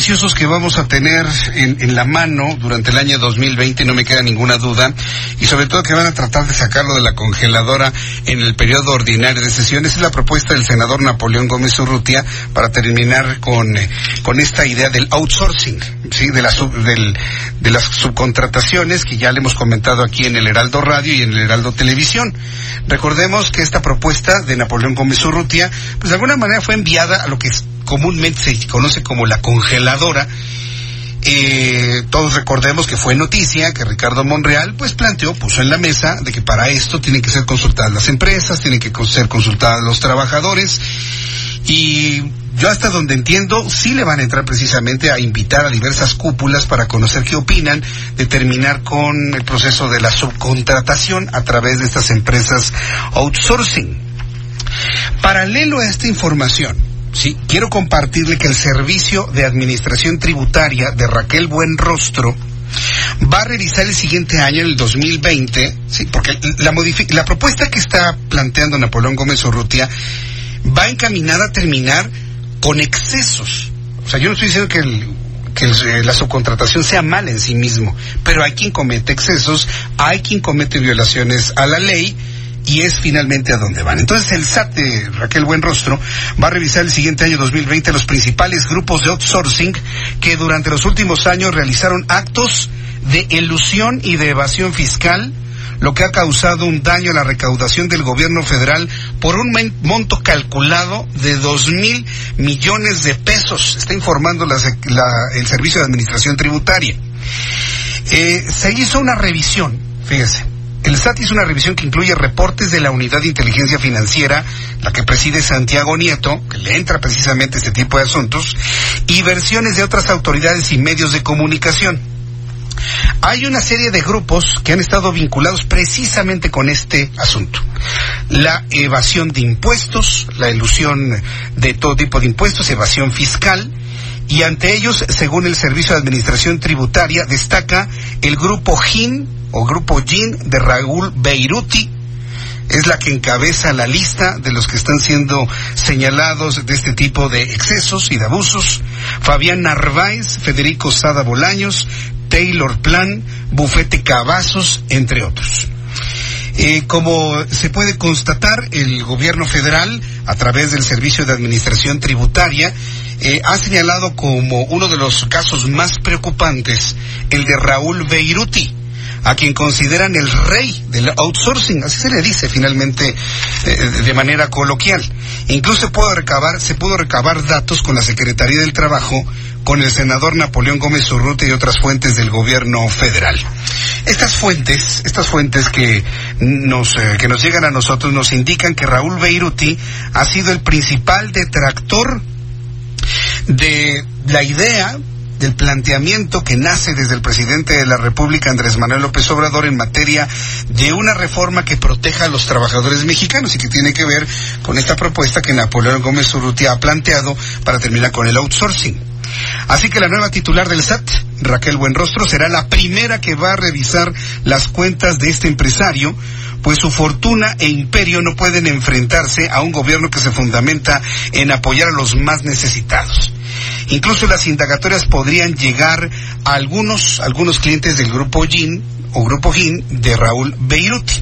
Viciosos que vamos a tener en, en, la mano durante el año 2020, no me queda ninguna duda, y sobre todo que van a tratar de sacarlo de la congeladora en el periodo ordinario de sesiones, es la propuesta del senador Napoleón Gómez Urrutia para terminar con, eh, con esta idea del outsourcing, ¿sí? de, la sub, del, de las subcontrataciones que ya le hemos comentado aquí en el Heraldo Radio y en el Heraldo Televisión. Recordemos que esta propuesta de Napoleón Gómez Urrutia, pues de alguna manera fue enviada a lo que comúnmente se conoce como la congeladora. Eh, todos recordemos que fue noticia que Ricardo Monreal pues planteó, puso en la mesa de que para esto tienen que ser consultadas las empresas, tienen que ser consultadas los trabajadores y yo hasta donde entiendo sí le van a entrar precisamente a invitar a diversas cúpulas para conocer qué opinan de terminar con el proceso de la subcontratación a través de estas empresas outsourcing. Paralelo a esta información, Sí, quiero compartirle que el Servicio de Administración Tributaria de Raquel Buenrostro va a revisar el siguiente año, el 2020, sí, porque la, la propuesta que está planteando Napoleón Gómez Urrutia va encaminada a terminar con excesos. O sea, yo no estoy diciendo que que la subcontratación sea mala en sí mismo, pero hay quien comete excesos, hay quien comete violaciones a la ley y es finalmente a donde van. Entonces el SAT de Raquel Buenrostro va a revisar el siguiente año 2020 los principales grupos de outsourcing que durante los últimos años realizaron actos de elusión y de evasión fiscal, lo que ha causado un daño a la recaudación del gobierno federal por un monto calculado de dos mil millones de pesos, está informando la, la, el Servicio de Administración Tributaria. Eh, se hizo una revisión, fíjese, el SAT hizo una revisión que incluye reportes de la Unidad de Inteligencia Financiera, la que preside Santiago Nieto, que le entra precisamente este tipo de asuntos, y versiones de otras autoridades y medios de comunicación. Hay una serie de grupos que han estado vinculados precisamente con este asunto. La evasión de impuestos, la ilusión de todo tipo de impuestos, evasión fiscal, y ante ellos, según el Servicio de Administración Tributaria, destaca el grupo GIN, o Grupo GIN de Raúl Beiruti, es la que encabeza la lista de los que están siendo señalados de este tipo de excesos y de abusos. Fabián Narváez, Federico Sada Bolaños, Taylor Plan, Bufete Cavazos, entre otros. Eh, como se puede constatar, el gobierno federal, a través del Servicio de Administración Tributaria, eh, ha señalado como uno de los casos más preocupantes el de Raúl Beiruti, a quien consideran el rey del outsourcing, así se le dice finalmente eh, de manera coloquial. Incluso se pudo recabar, se pudo recabar datos con la Secretaría del Trabajo, con el senador Napoleón Gómez Urrutia y otras fuentes del gobierno federal. Estas fuentes, estas fuentes que nos, eh, que nos llegan a nosotros nos indican que Raúl Beiruti ha sido el principal detractor de la idea del planteamiento que nace desde el presidente de la República, Andrés Manuel López Obrador, en materia de una reforma que proteja a los trabajadores mexicanos y que tiene que ver con esta propuesta que Napoleón Gómez Urrutia ha planteado para terminar con el outsourcing. Así que la nueva titular del SAT, Raquel Buenrostro, será la primera que va a revisar las cuentas de este empresario, pues su fortuna e imperio no pueden enfrentarse a un gobierno que se fundamenta en apoyar a los más necesitados. Incluso las indagatorias podrían llegar a algunos, algunos clientes del grupo GIN o Grupo GIN de Raúl Beiruti.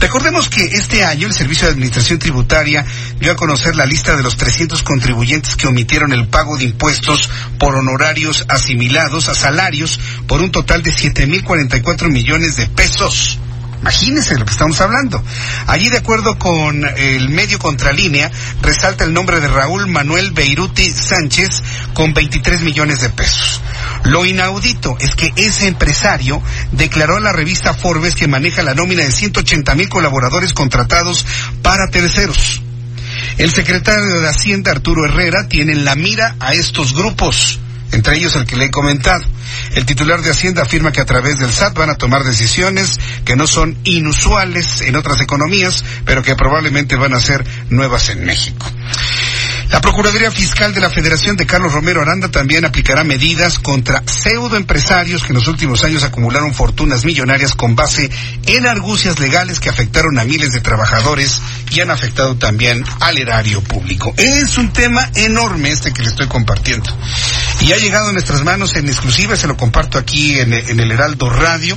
Recordemos que este año el Servicio de Administración Tributaria dio a conocer la lista de los 300 contribuyentes que omitieron el pago de impuestos por honorarios asimilados a salarios por un total de 7.044 millones de pesos. Imagínense lo que estamos hablando. Allí, de acuerdo con el medio Contralínea, resalta el nombre de Raúl Manuel Beiruti Sánchez con 23 millones de pesos. Lo inaudito es que ese empresario declaró a la revista Forbes que maneja la nómina de 180 mil colaboradores contratados para terceros. El secretario de Hacienda, Arturo Herrera, tiene en la mira a estos grupos entre ellos el que le he comentado. El titular de Hacienda afirma que a través del SAT van a tomar decisiones que no son inusuales en otras economías, pero que probablemente van a ser nuevas en México. La Procuraduría Fiscal de la Federación de Carlos Romero Aranda también aplicará medidas contra pseudoempresarios que en los últimos años acumularon fortunas millonarias con base en argucias legales que afectaron a miles de trabajadores y han afectado también al erario público. Es un tema enorme este que le estoy compartiendo. Y ha llegado a nuestras manos en exclusiva, se lo comparto aquí en, en el Heraldo Radio.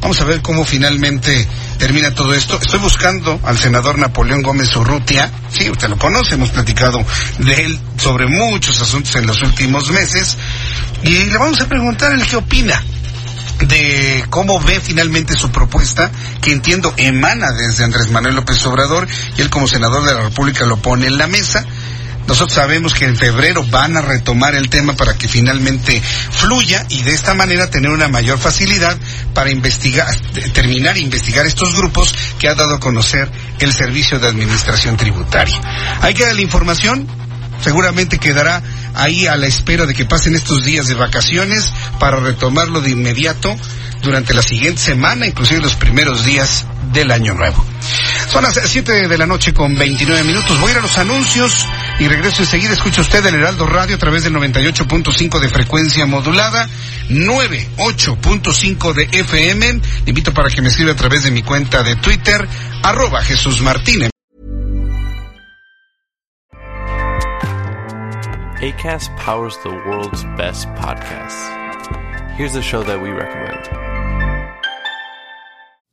Vamos a ver cómo finalmente termina todo esto. Estoy buscando al senador Napoleón Gómez Urrutia. Sí, usted lo conoce, hemos platicado de él sobre muchos asuntos en los últimos meses. Y le vamos a preguntar el qué opina de cómo ve finalmente su propuesta, que entiendo emana desde Andrés Manuel López Obrador, y él como senador de la República lo pone en la mesa. Nosotros sabemos que en febrero van a retomar el tema para que finalmente fluya y de esta manera tener una mayor facilidad para investigar, terminar e investigar estos grupos que ha dado a conocer el Servicio de Administración Tributaria. Ahí queda la información, seguramente quedará ahí a la espera de que pasen estos días de vacaciones para retomarlo de inmediato durante la siguiente semana, inclusive los primeros días del año nuevo. Son las 7 de la noche con 29 minutos. Voy a ir a los anuncios y regreso enseguida. Escucha usted el Heraldo Radio a través del 98.5 de frecuencia modulada, 98.5 de FM. Le invito para que me escriba a través de mi cuenta de Twitter, arroba Jesús Martínez. ACAST powers the world's best podcasts. Here's a show that we recommend.